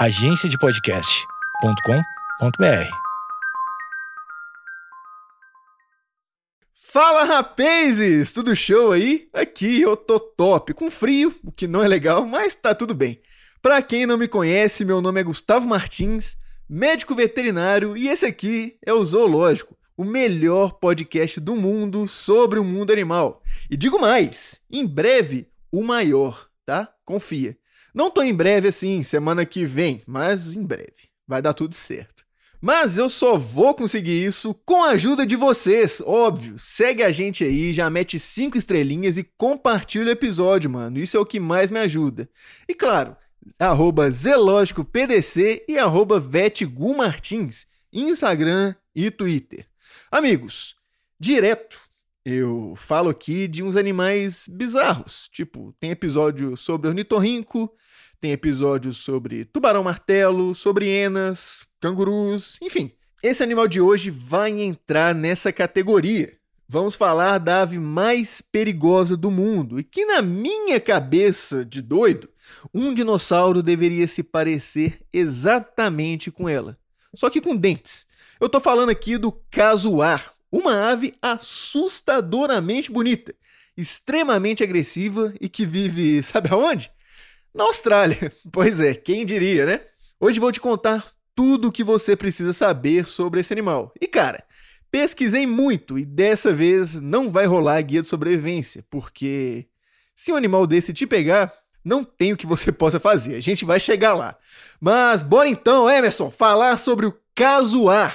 agenciadepodcast.com.br. Fala rapazes, tudo show aí? Aqui eu tô top, com frio, o que não é legal, mas tá tudo bem. Pra quem não me conhece, meu nome é Gustavo Martins, médico veterinário, e esse aqui é o Zoológico, o melhor podcast do mundo sobre o mundo animal. E digo mais, em breve, o maior, tá? Confia. Não tô em breve assim, semana que vem, mas em breve. Vai dar tudo certo. Mas eu só vou conseguir isso com a ajuda de vocês, óbvio. Segue a gente aí, já mete cinco estrelinhas e compartilha o episódio, mano. Isso é o que mais me ajuda. E claro, arroba zelógicopdc e arroba vetgumartins, Instagram e Twitter. Amigos, direto eu falo aqui de uns animais bizarros. Tipo, tem episódio sobre ornitorrinco, tem episódios sobre tubarão-martelo, sobre hienas, cangurus, enfim. Esse animal de hoje vai entrar nessa categoria. Vamos falar da ave mais perigosa do mundo e que, na minha cabeça de doido, um dinossauro deveria se parecer exatamente com ela. Só que com dentes. Eu tô falando aqui do casuar, uma ave assustadoramente bonita, extremamente agressiva e que vive, sabe aonde? Na Austrália. Pois é, quem diria, né? Hoje vou te contar tudo o que você precisa saber sobre esse animal. E cara, pesquisei muito e dessa vez não vai rolar a guia de sobrevivência, porque se um animal desse te pegar, não tem o que você possa fazer. A gente vai chegar lá. Mas bora então, Emerson, falar sobre o casuar.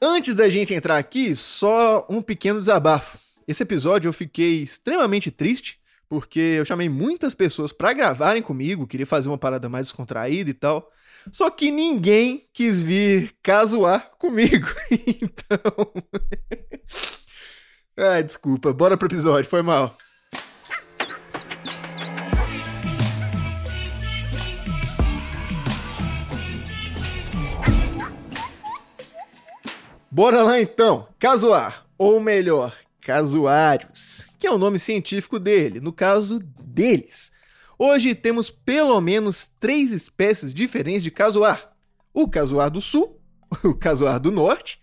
Antes da gente entrar aqui, só um pequeno desabafo. Esse episódio eu fiquei extremamente triste, porque eu chamei muitas pessoas para gravarem comigo, queria fazer uma parada mais descontraída e tal. Só que ninguém quis vir casuar comigo. então. Ai, desculpa, bora pro episódio, foi mal. Bora lá então, casuar, ou melhor, casuários, que é o nome científico dele, no caso deles. Hoje temos pelo menos três espécies diferentes de casuar: o casuar do sul, o casuar do norte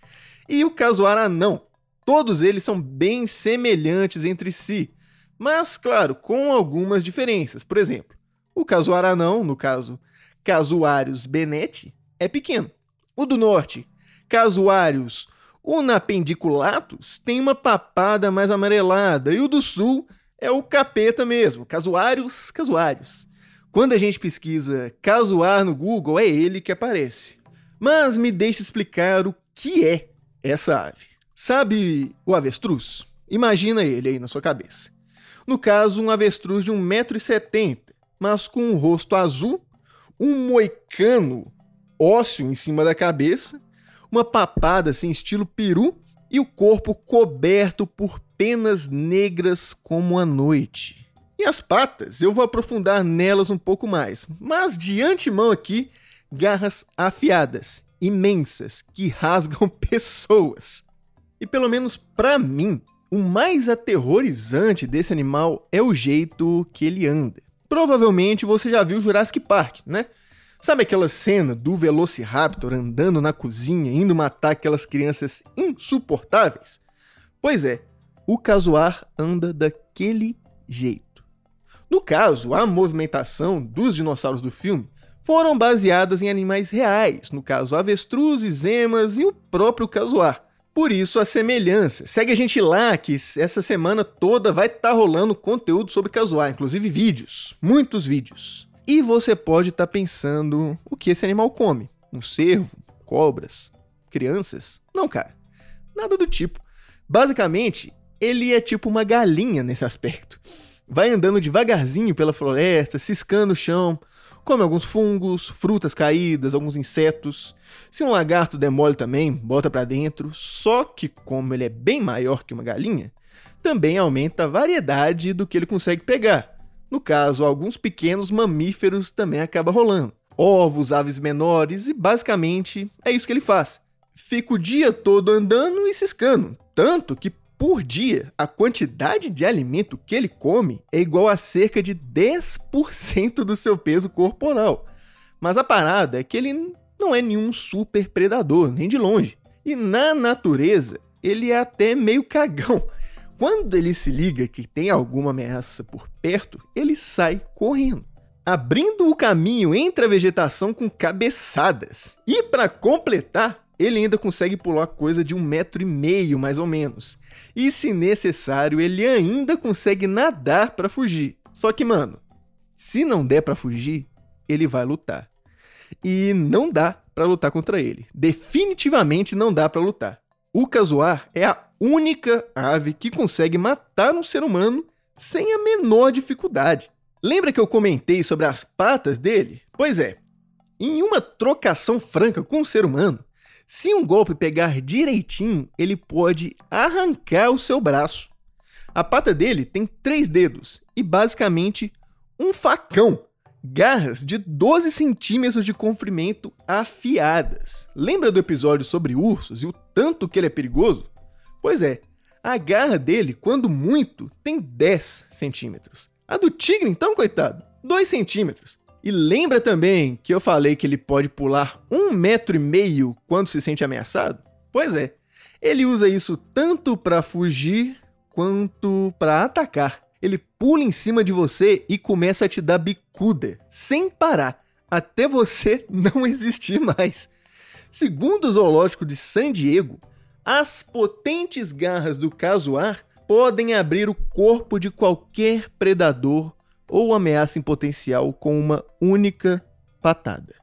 e o casuar anão. Todos eles são bem semelhantes entre si, mas, claro, com algumas diferenças. Por exemplo, o casuar anão, no caso Casuários benete, é pequeno. O do norte, casuários unapendiculatus tem uma papada mais amarelada e o do sul é o capeta mesmo, casuários, casuários. Quando a gente pesquisa casuar no Google, é ele que aparece. Mas me deixe explicar o que é essa ave. Sabe o avestruz? Imagina ele aí na sua cabeça. No caso, um avestruz de 1,70m, mas com um rosto azul, um moicano ósseo em cima da cabeça uma papada assim, estilo peru, e o corpo coberto por penas negras como a noite. E as patas, eu vou aprofundar nelas um pouco mais, mas de antemão aqui, garras afiadas, imensas, que rasgam pessoas. E pelo menos para mim, o mais aterrorizante desse animal é o jeito que ele anda. Provavelmente você já viu Jurassic Park, né? Sabe aquela cena do Velociraptor andando na cozinha, indo matar aquelas crianças insuportáveis? Pois é, o casuar anda daquele jeito. No caso, a movimentação dos dinossauros do filme foram baseadas em animais reais, no caso avestruzes, emas e o próprio casuar. Por isso a semelhança. Segue a gente lá que essa semana toda vai estar tá rolando conteúdo sobre casuar, inclusive vídeos, muitos vídeos. E você pode estar tá pensando o que esse animal come? Um cervo? Cobras? Crianças? Não, cara. Nada do tipo. Basicamente, ele é tipo uma galinha nesse aspecto. Vai andando devagarzinho pela floresta, ciscando o chão, come alguns fungos, frutas caídas, alguns insetos. Se um lagarto demole também, bota para dentro. Só que como ele é bem maior que uma galinha, também aumenta a variedade do que ele consegue pegar. No caso, alguns pequenos mamíferos também acaba rolando. Ovos, aves menores e basicamente é isso que ele faz. Fica o dia todo andando e ciscando, tanto que por dia, a quantidade de alimento que ele come é igual a cerca de 10% do seu peso corporal. Mas a parada é que ele não é nenhum super predador, nem de longe. E na natureza, ele é até meio cagão. Quando ele se liga que tem alguma ameaça por perto, ele sai correndo, abrindo o caminho entre a vegetação com cabeçadas. E para completar, ele ainda consegue pular coisa de um metro e meio, mais ou menos. E se necessário, ele ainda consegue nadar para fugir. Só que, mano, se não der para fugir, ele vai lutar. E não dá para lutar contra ele. Definitivamente não dá para lutar. O casuar é a única ave que consegue matar um ser humano sem a menor dificuldade. Lembra que eu comentei sobre as patas dele? Pois é, em uma trocação franca com um ser humano, se um golpe pegar direitinho, ele pode arrancar o seu braço. A pata dele tem três dedos e basicamente um facão. Garras de 12 centímetros de comprimento afiadas. Lembra do episódio sobre ursos e o tanto que ele é perigoso? Pois é, a garra dele, quando muito, tem 10 centímetros. A do tigre, então, coitado, 2 centímetros. E lembra também que eu falei que ele pode pular um metro e meio quando se sente ameaçado? Pois é, ele usa isso tanto para fugir quanto para atacar. Ele pula em cima de você e começa a te dar bicuda, sem parar, até você não existir mais. Segundo o zoológico de San Diego, as potentes garras do casuar podem abrir o corpo de qualquer predador ou ameaça em potencial com uma única patada.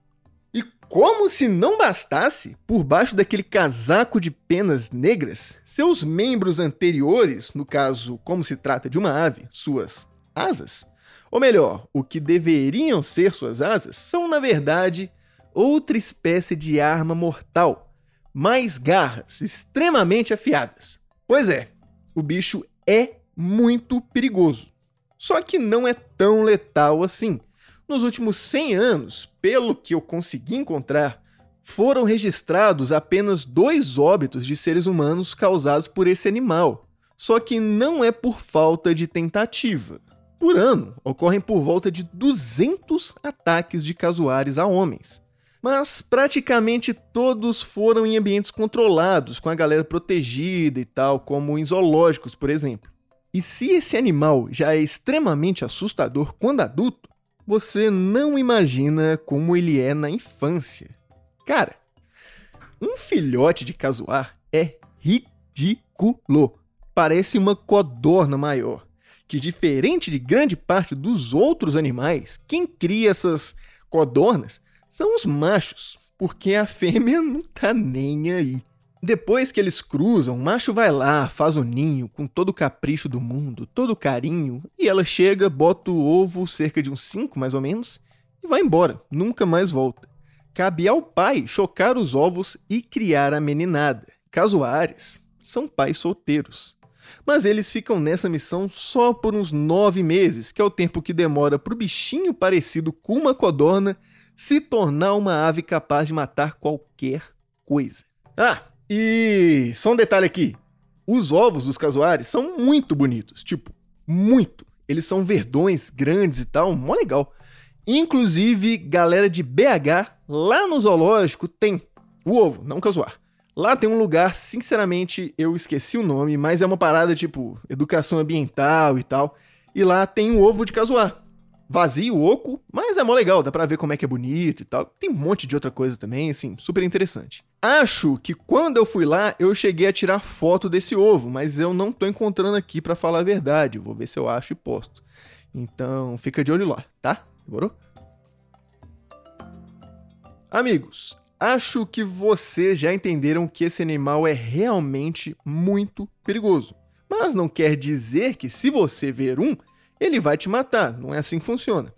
E como se não bastasse, por baixo daquele casaco de penas negras, seus membros anteriores, no caso, como se trata de uma ave, suas asas, ou melhor, o que deveriam ser suas asas, são na verdade outra espécie de arma mortal, mais garras extremamente afiadas. Pois é, o bicho é muito perigoso. Só que não é tão letal assim. Nos últimos 100 anos, pelo que eu consegui encontrar, foram registrados apenas dois óbitos de seres humanos causados por esse animal. Só que não é por falta de tentativa. Por ano, ocorrem por volta de 200 ataques de casuares a homens. Mas praticamente todos foram em ambientes controlados, com a galera protegida e tal, como em zoológicos, por exemplo. E se esse animal já é extremamente assustador quando adulto, você não imagina como ele é na infância. Cara, um filhote de casuar é ridículo. Parece uma codorna maior, que diferente de grande parte dos outros animais, quem cria essas codornas são os machos, porque a fêmea não tá nem aí. Depois que eles cruzam, o macho vai lá, faz o ninho com todo o capricho do mundo, todo o carinho, e ela chega, bota o ovo, cerca de uns 5 mais ou menos, e vai embora, nunca mais volta. Cabe ao pai chocar os ovos e criar a meninada. Casuares são pais solteiros. Mas eles ficam nessa missão só por uns nove meses, que é o tempo que demora para o bichinho parecido com uma codorna se tornar uma ave capaz de matar qualquer coisa. Ah, e só um detalhe aqui: os ovos dos casuares são muito bonitos, tipo, muito. Eles são verdões, grandes e tal, mó legal. Inclusive, galera de BH, lá no zoológico, tem o ovo, não o casuar. Lá tem um lugar, sinceramente, eu esqueci o nome, mas é uma parada tipo educação ambiental e tal. E lá tem um ovo de casuar vazio, oco, mas é mó legal, dá pra ver como é que é bonito e tal. Tem um monte de outra coisa também, assim, super interessante. Acho que quando eu fui lá, eu cheguei a tirar foto desse ovo, mas eu não tô encontrando aqui para falar a verdade. vou ver se eu acho e posto. Então, fica de olho lá, tá? Demorou? Amigos, acho que vocês já entenderam que esse animal é realmente muito perigoso. Mas não quer dizer que se você ver um, ele vai te matar, não é assim que funciona.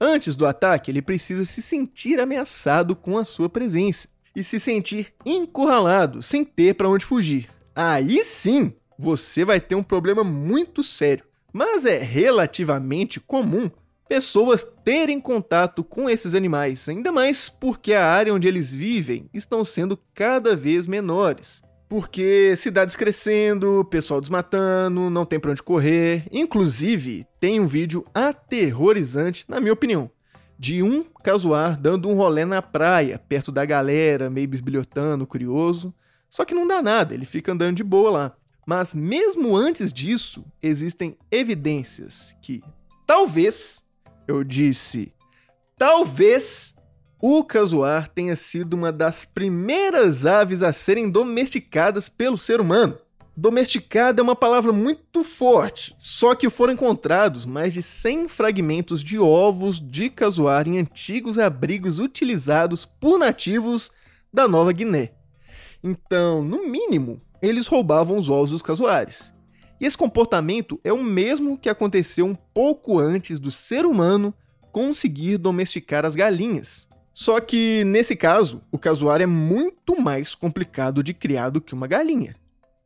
Antes do ataque, ele precisa se sentir ameaçado com a sua presença e se sentir encurralado, sem ter para onde fugir. Aí sim, você vai ter um problema muito sério. Mas é relativamente comum pessoas terem contato com esses animais, ainda mais porque a área onde eles vivem estão sendo cada vez menores. Porque cidades crescendo, pessoal desmatando, não tem pra onde correr. Inclusive, tem um vídeo aterrorizante, na minha opinião, de um casuar dando um rolê na praia, perto da galera, meio bisbilhotando, curioso. Só que não dá nada, ele fica andando de boa lá. Mas mesmo antes disso, existem evidências que talvez, eu disse, talvez o casuar tenha sido uma das primeiras aves a serem domesticadas pelo ser humano. Domesticada é uma palavra muito forte, só que foram encontrados mais de 100 fragmentos de ovos de casuar em antigos abrigos utilizados por nativos da Nova Guiné. Então, no mínimo, eles roubavam os ovos dos casuares. E esse comportamento é o mesmo que aconteceu um pouco antes do ser humano conseguir domesticar as galinhas. Só que, nesse caso, o casuar é muito mais complicado de criar do que uma galinha.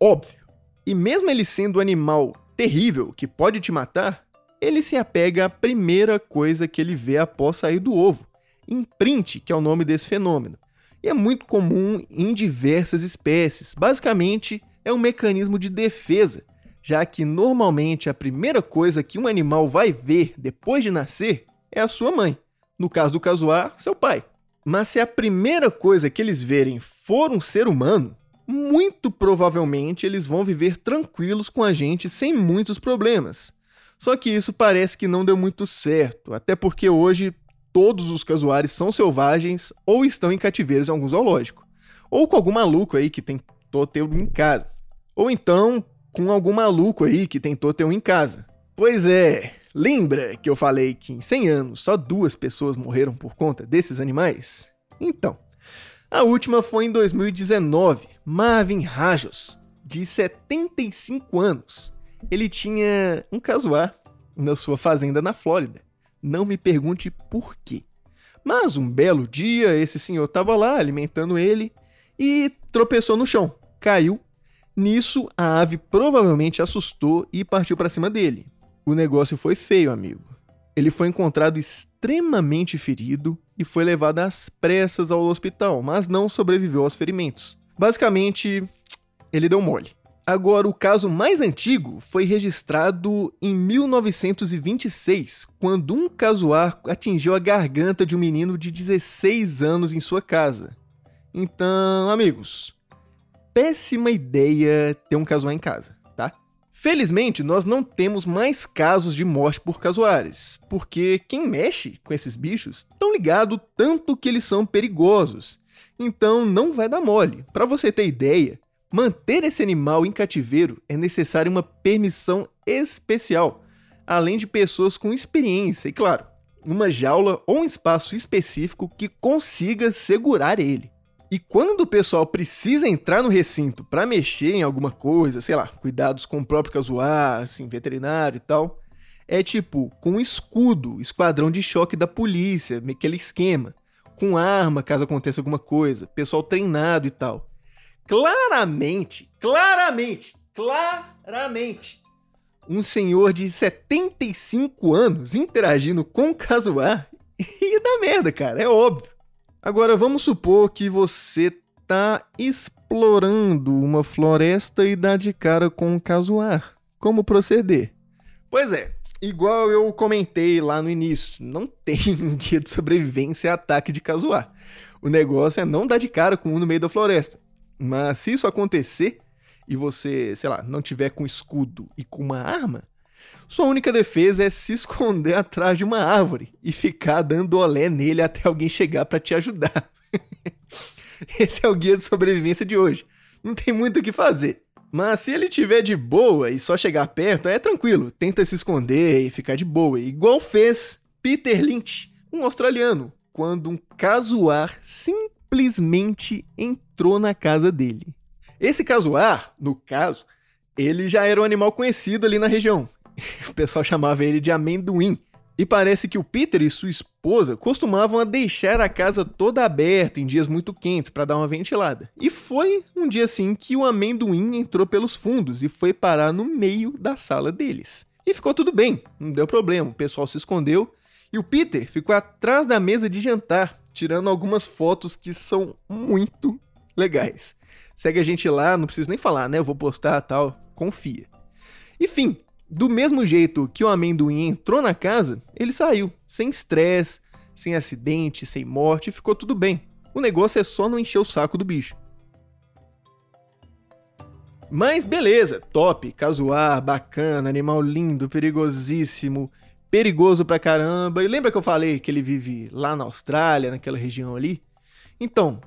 Óbvio. E mesmo ele sendo um animal terrível que pode te matar, ele se apega à primeira coisa que ele vê após sair do ovo, imprint, que é o nome desse fenômeno. E é muito comum em diversas espécies. Basicamente, é um mecanismo de defesa, já que normalmente a primeira coisa que um animal vai ver depois de nascer é a sua mãe. No caso do casuar, seu pai. Mas se a primeira coisa que eles verem for um ser humano, muito provavelmente eles vão viver tranquilos com a gente sem muitos problemas. Só que isso parece que não deu muito certo, até porque hoje todos os casuares são selvagens ou estão em cativeiros em algum zoológico. Ou com algum maluco aí que tentou ter um em casa. Ou então com algum maluco aí que tentou ter um em casa. Pois é, Lembra que eu falei que em 100 anos só duas pessoas morreram por conta desses animais? Então, a última foi em 2019. Marvin Rajos, de 75 anos. Ele tinha um casuar na sua fazenda na Flórida. Não me pergunte por quê. Mas um belo dia, esse senhor estava lá alimentando ele e tropeçou no chão, caiu. Nisso, a ave provavelmente assustou e partiu para cima dele. O negócio foi feio, amigo. Ele foi encontrado extremamente ferido e foi levado às pressas ao hospital, mas não sobreviveu aos ferimentos. Basicamente, ele deu mole. Agora, o caso mais antigo foi registrado em 1926, quando um casuar atingiu a garganta de um menino de 16 anos em sua casa. Então, amigos, péssima ideia ter um casuar em casa. Felizmente, nós não temos mais casos de morte por casuares, porque quem mexe com esses bichos estão ligado tanto que eles são perigosos. Então não vai dar mole. Para você ter ideia, manter esse animal em cativeiro é necessário uma permissão especial, além de pessoas com experiência e, claro, uma jaula ou um espaço específico que consiga segurar ele. E quando o pessoal precisa entrar no recinto para mexer em alguma coisa, sei lá, cuidados com o próprio casuar, assim, veterinário e tal, é tipo com escudo, esquadrão de choque da polícia, aquele esquema, com arma caso aconteça alguma coisa, pessoal treinado e tal. Claramente, claramente, claramente, um senhor de 75 anos interagindo com o casuar ia dar merda, cara, é óbvio. Agora vamos supor que você tá explorando uma floresta e dá de cara com um casuar. Como proceder? Pois é, igual eu comentei lá no início, não tem guia de sobrevivência a ataque de casuar. O negócio é não dar de cara com um no meio da floresta. Mas se isso acontecer e você, sei lá, não tiver com escudo e com uma arma, sua única defesa é se esconder atrás de uma árvore e ficar dando olé nele até alguém chegar para te ajudar. Esse é o guia de sobrevivência de hoje. Não tem muito o que fazer. Mas se ele tiver de boa e só chegar perto, é tranquilo. Tenta se esconder e ficar de boa. Igual fez Peter Lynch, um australiano, quando um casuar simplesmente entrou na casa dele. Esse casuar, no caso, ele já era um animal conhecido ali na região. o pessoal chamava ele de amendoim. E parece que o Peter e sua esposa costumavam a deixar a casa toda aberta em dias muito quentes para dar uma ventilada. E foi um dia assim que o amendoim entrou pelos fundos e foi parar no meio da sala deles. E ficou tudo bem, não deu problema, o pessoal se escondeu e o Peter ficou atrás da mesa de jantar, tirando algumas fotos que são muito legais. Segue a gente lá, não preciso nem falar, né? Eu vou postar tal, confia. Enfim, do mesmo jeito que o amendoim entrou na casa, ele saiu, sem estresse, sem acidente, sem morte, ficou tudo bem. O negócio é só não encher o saco do bicho. Mas beleza, top, casuar, bacana, animal lindo, perigosíssimo, perigoso pra caramba. E lembra que eu falei que ele vive lá na Austrália, naquela região ali? Então,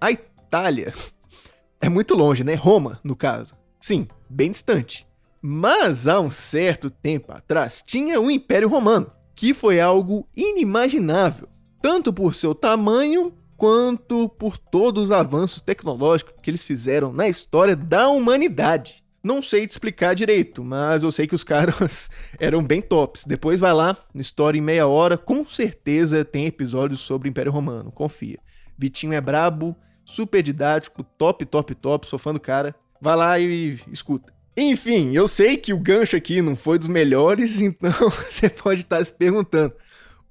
a Itália é muito longe, né? Roma, no caso. Sim, bem distante. Mas há um certo tempo atrás tinha o Império Romano, que foi algo inimaginável, tanto por seu tamanho quanto por todos os avanços tecnológicos que eles fizeram na história da humanidade. Não sei te explicar direito, mas eu sei que os caras eram bem tops. Depois vai lá, História em Meia Hora, com certeza tem episódios sobre o Império Romano, confia. Vitinho é brabo, super didático, top, top, top, sou fã do cara. Vai lá e escuta. Enfim, eu sei que o gancho aqui não foi dos melhores, então você pode estar se perguntando: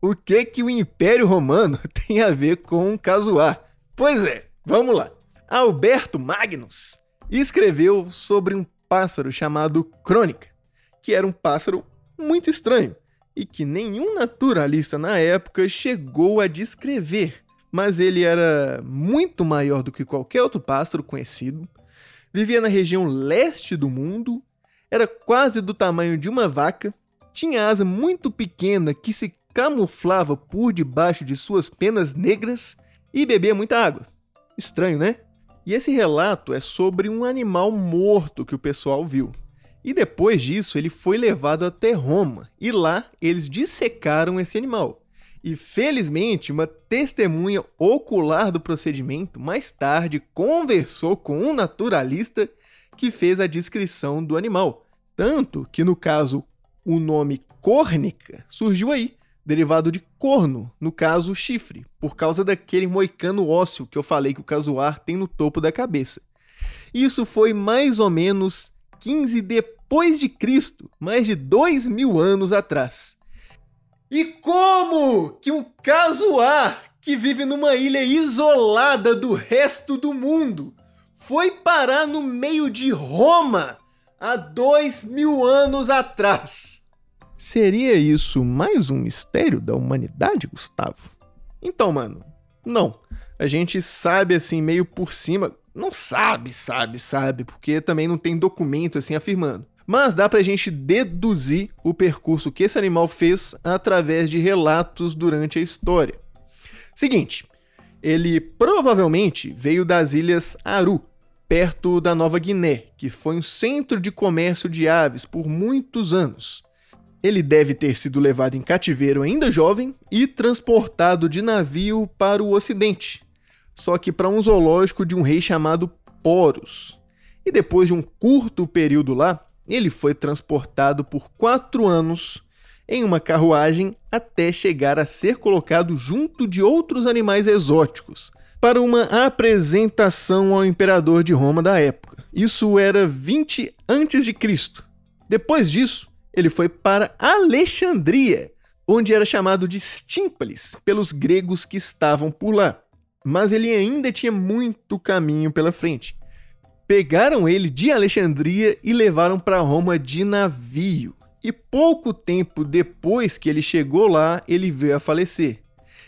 o que que o Império Romano tem a ver com Casuar? Pois é, vamos lá. Alberto Magnus escreveu sobre um pássaro chamado Crônica, que era um pássaro muito estranho e que nenhum naturalista na época chegou a descrever, mas ele era muito maior do que qualquer outro pássaro conhecido vivia na região leste do mundo, era quase do tamanho de uma vaca, tinha asa muito pequena que se camuflava por debaixo de suas penas negras e bebia muita água. Estranho, né? E esse relato é sobre um animal morto que o pessoal viu. E depois disso, ele foi levado até Roma, e lá eles dissecaram esse animal. E felizmente, uma testemunha ocular do procedimento mais tarde conversou com um naturalista que fez a descrição do animal. Tanto que, no caso, o nome córnica surgiu aí, derivado de corno, no caso, chifre, por causa daquele moicano ósseo que eu falei que o casuar tem no topo da cabeça. Isso foi mais ou menos 15 depois de Cristo, mais de dois mil anos atrás. E como que um casuar que vive numa ilha isolada do resto do mundo foi parar no meio de Roma há dois mil anos atrás? Seria isso mais um mistério da humanidade, Gustavo? Então, mano, não. A gente sabe assim, meio por cima. Não sabe, sabe, sabe, porque também não tem documento assim afirmando mas dá para a gente deduzir o percurso que esse animal fez através de relatos durante a história. Seguinte, ele provavelmente veio das ilhas Aru, perto da Nova Guiné, que foi um centro de comércio de aves por muitos anos. Ele deve ter sido levado em cativeiro ainda jovem e transportado de navio para o ocidente, só que para um zoológico de um rei chamado Poros. E depois de um curto período lá, ele foi transportado por quatro anos em uma carruagem até chegar a ser colocado junto de outros animais exóticos para uma apresentação ao imperador de Roma da época. Isso era 20 a.C. Depois disso, ele foi para Alexandria, onde era chamado de Stímpales pelos gregos que estavam por lá. Mas ele ainda tinha muito caminho pela frente pegaram ele de Alexandria e levaram para Roma de navio. E pouco tempo depois que ele chegou lá, ele veio a falecer.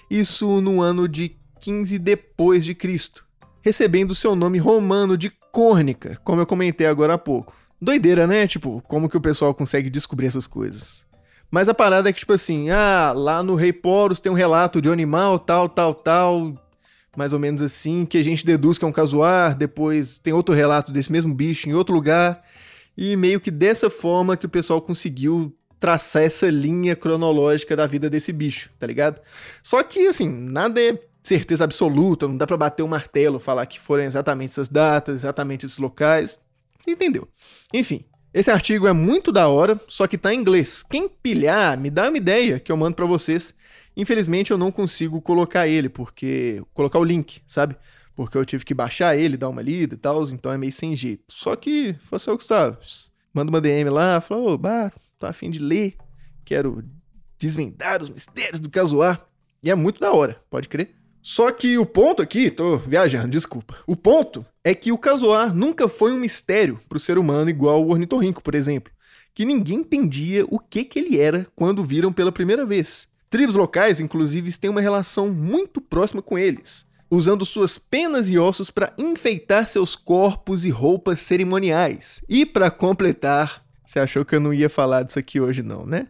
Isso no ano de 15 depois de Cristo, recebendo seu nome romano de Córnica, como eu comentei agora há pouco. Doideira, né? Tipo, como que o pessoal consegue descobrir essas coisas? Mas a parada é que, tipo assim, ah, lá no Rei Poros tem um relato de um animal, tal, tal, tal, mais ou menos assim, que a gente deduz que é um casuar, depois tem outro relato desse mesmo bicho em outro lugar, e meio que dessa forma que o pessoal conseguiu traçar essa linha cronológica da vida desse bicho, tá ligado? Só que, assim, nada é certeza absoluta, não dá para bater o um martelo, falar que foram exatamente essas datas, exatamente esses locais, entendeu? Enfim, esse artigo é muito da hora, só que tá em inglês. Quem pilhar, me dá uma ideia que eu mando para vocês. Infelizmente eu não consigo colocar ele, porque. colocar o link, sabe? Porque eu tive que baixar ele, dar uma lida e tal, então é meio sem jeito. Só que, fosse o Gustavo, manda uma DM lá, fala, ô, bah, tô afim de ler, quero desvendar os mistérios do casuar. E é muito da hora, pode crer. Só que o ponto aqui, tô viajando, desculpa. O ponto é que o casuar nunca foi um mistério para o ser humano igual o ornitorrinco, por exemplo, que ninguém entendia o que que ele era quando viram pela primeira vez. Tribos locais, inclusive, têm uma relação muito próxima com eles, usando suas penas e ossos para enfeitar seus corpos e roupas cerimoniais. E para completar, você achou que eu não ia falar disso aqui hoje não, né?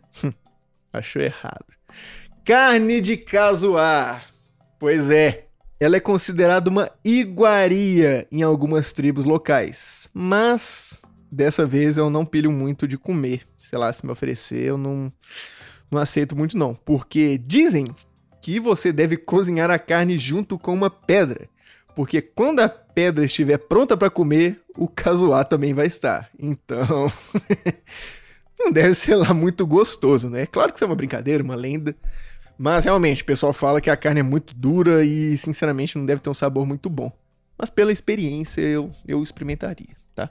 Achou errado. Carne de casuar. Pois é, ela é considerada uma iguaria em algumas tribos locais, mas dessa vez eu não pilho muito de comer. Sei lá, se me oferecer, eu não, não aceito muito não, porque dizem que você deve cozinhar a carne junto com uma pedra, porque quando a pedra estiver pronta para comer, o casuá também vai estar. Então, não deve ser lá muito gostoso, né? Claro que isso é uma brincadeira, uma lenda, mas realmente, o pessoal fala que a carne é muito dura e, sinceramente, não deve ter um sabor muito bom. Mas pela experiência eu, eu experimentaria, tá?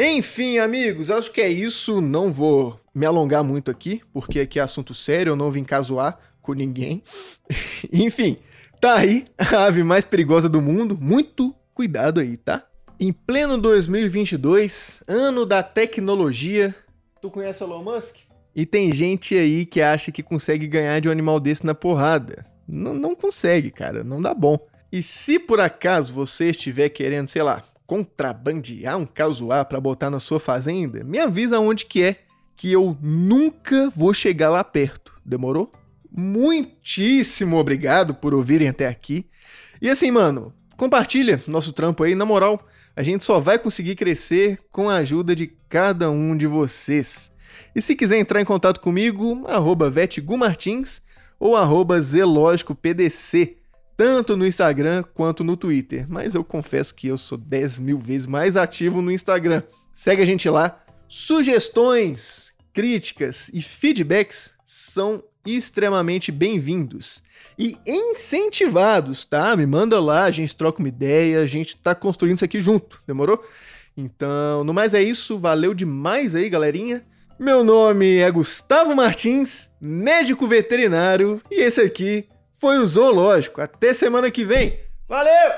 Enfim, amigos, acho que é isso. Não vou me alongar muito aqui, porque aqui é assunto sério, eu não vim casuar com ninguém. Enfim, tá aí a ave mais perigosa do mundo. Muito cuidado aí, tá? Em pleno 2022, ano da tecnologia. Tu conhece Elon Musk? E tem gente aí que acha que consegue ganhar de um animal desse na porrada. N não consegue, cara, não dá bom. E se por acaso você estiver querendo, sei lá, contrabandear um casuar para botar na sua fazenda, me avisa onde que é, que eu nunca vou chegar lá perto. Demorou? Muitíssimo obrigado por ouvirem até aqui. E assim, mano, compartilha nosso trampo aí, na moral, a gente só vai conseguir crescer com a ajuda de cada um de vocês. E se quiser entrar em contato comigo, arroba vetgumartins ou arroba zelógicopdc, tanto no Instagram quanto no Twitter. Mas eu confesso que eu sou 10 mil vezes mais ativo no Instagram. Segue a gente lá. Sugestões, críticas e feedbacks são extremamente bem-vindos e incentivados, tá? Me manda lá, a gente troca uma ideia, a gente tá construindo isso aqui junto, demorou? Então, no mais é isso, valeu demais aí, galerinha. Meu nome é Gustavo Martins, médico veterinário, e esse aqui foi o Zoológico. Até semana que vem. Valeu!